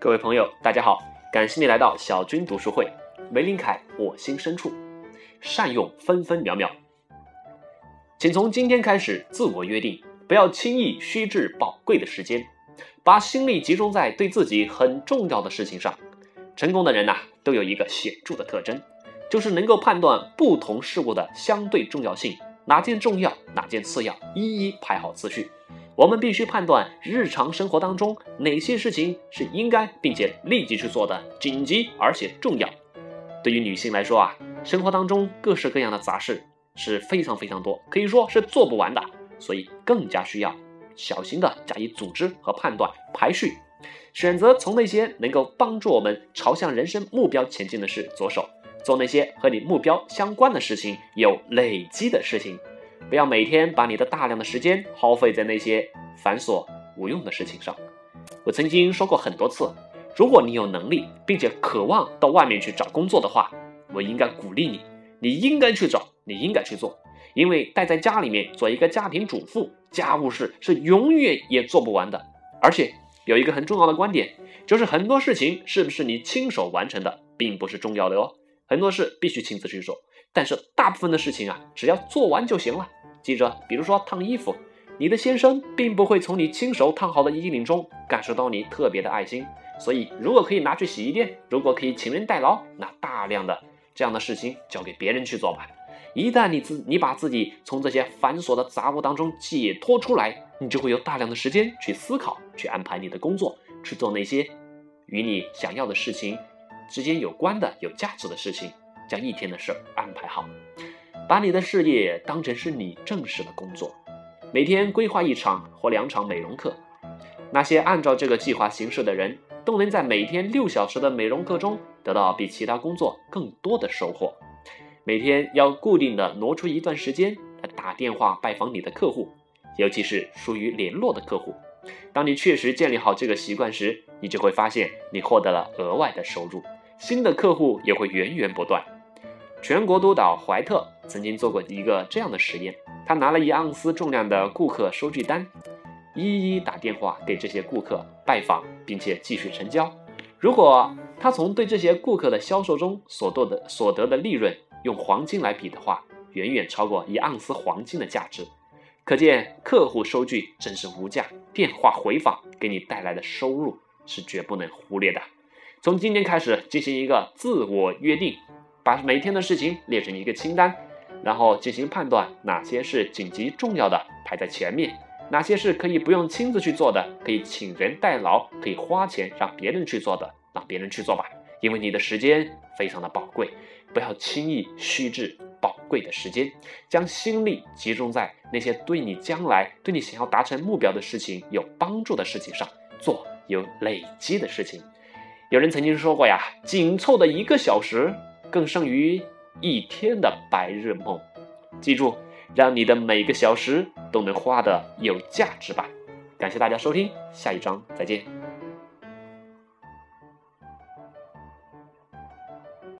各位朋友，大家好，感谢你来到小军读书会。梅林凯，我心深处，善用分分秒秒。请从今天开始自我约定，不要轻易虚掷宝贵的时间，把心力集中在对自己很重要的事情上。成功的人呐，都有一个显著的特征，就是能够判断不同事物的相对重要性，哪件重要，哪件次要，一一排好次序。我们必须判断日常生活当中哪些事情是应该并且立即去做的，紧急而且重要。对于女性来说啊，生活当中各式各样的杂事是非常非常多，可以说是做不完的，所以更加需要小心的加以组织和判断排序，选择从那些能够帮助我们朝向人生目标前进的事着手，做那些和你目标相关的事情，有累积的事情。不要每天把你的大量的时间耗费在那些繁琐无用的事情上。我曾经说过很多次，如果你有能力，并且渴望到外面去找工作的话，我应该鼓励你，你应该去找，你应该去做。因为待在家里面做一个家庭主妇，家务事是永远也做不完的。而且有一个很重要的观点，就是很多事情是不是你亲手完成的，并不是重要的哦。很多事必须亲自去做，但是大部分的事情啊，只要做完就行了。记着，比如说烫衣服，你的先生并不会从你亲手烫好的衣领中感受到你特别的爱心。所以，如果可以拿去洗衣店，如果可以请人代劳，那大量的这样的事情交给别人去做吧。一旦你自你把自己从这些繁琐的杂物当中解脱出来，你就会有大量的时间去思考，去安排你的工作，去做那些与你想要的事情之间有关的、有价值的事情，将一天的事儿安排好。把你的事业当成是你正式的工作，每天规划一场或两场美容课。那些按照这个计划行事的人，都能在每天六小时的美容课中得到比其他工作更多的收获。每天要固定的挪出一段时间来打电话拜访你的客户，尤其是属于联络的客户。当你确实建立好这个习惯时，你就会发现你获得了额外的收入，新的客户也会源源不断。全国督导怀特曾经做过一个这样的实验，他拿了一盎司重量的顾客收据单，一一打电话给这些顾客拜访，并且继续成交。如果他从对这些顾客的销售中所得的所得的利润用黄金来比的话，远远超过一盎司黄金的价值。可见，客户收据真是无价，电话回访给你带来的收入是绝不能忽略的。从今天开始，进行一个自我约定。把每天的事情列成一个清单，然后进行判断，哪些是紧急重要的排在前面，哪些是可以不用亲自去做的，可以请人代劳，可以花钱让别人去做的，让别人去做吧。因为你的时间非常的宝贵，不要轻易虚掷宝贵的时间，将心力集中在那些对你将来、对你想要达成目标的事情有帮助的事情上，做有累积的事情。有人曾经说过呀，紧凑的一个小时。更胜于一天的白日梦。记住，让你的每个小时都能花的有价值吧。感谢大家收听，下一章再见。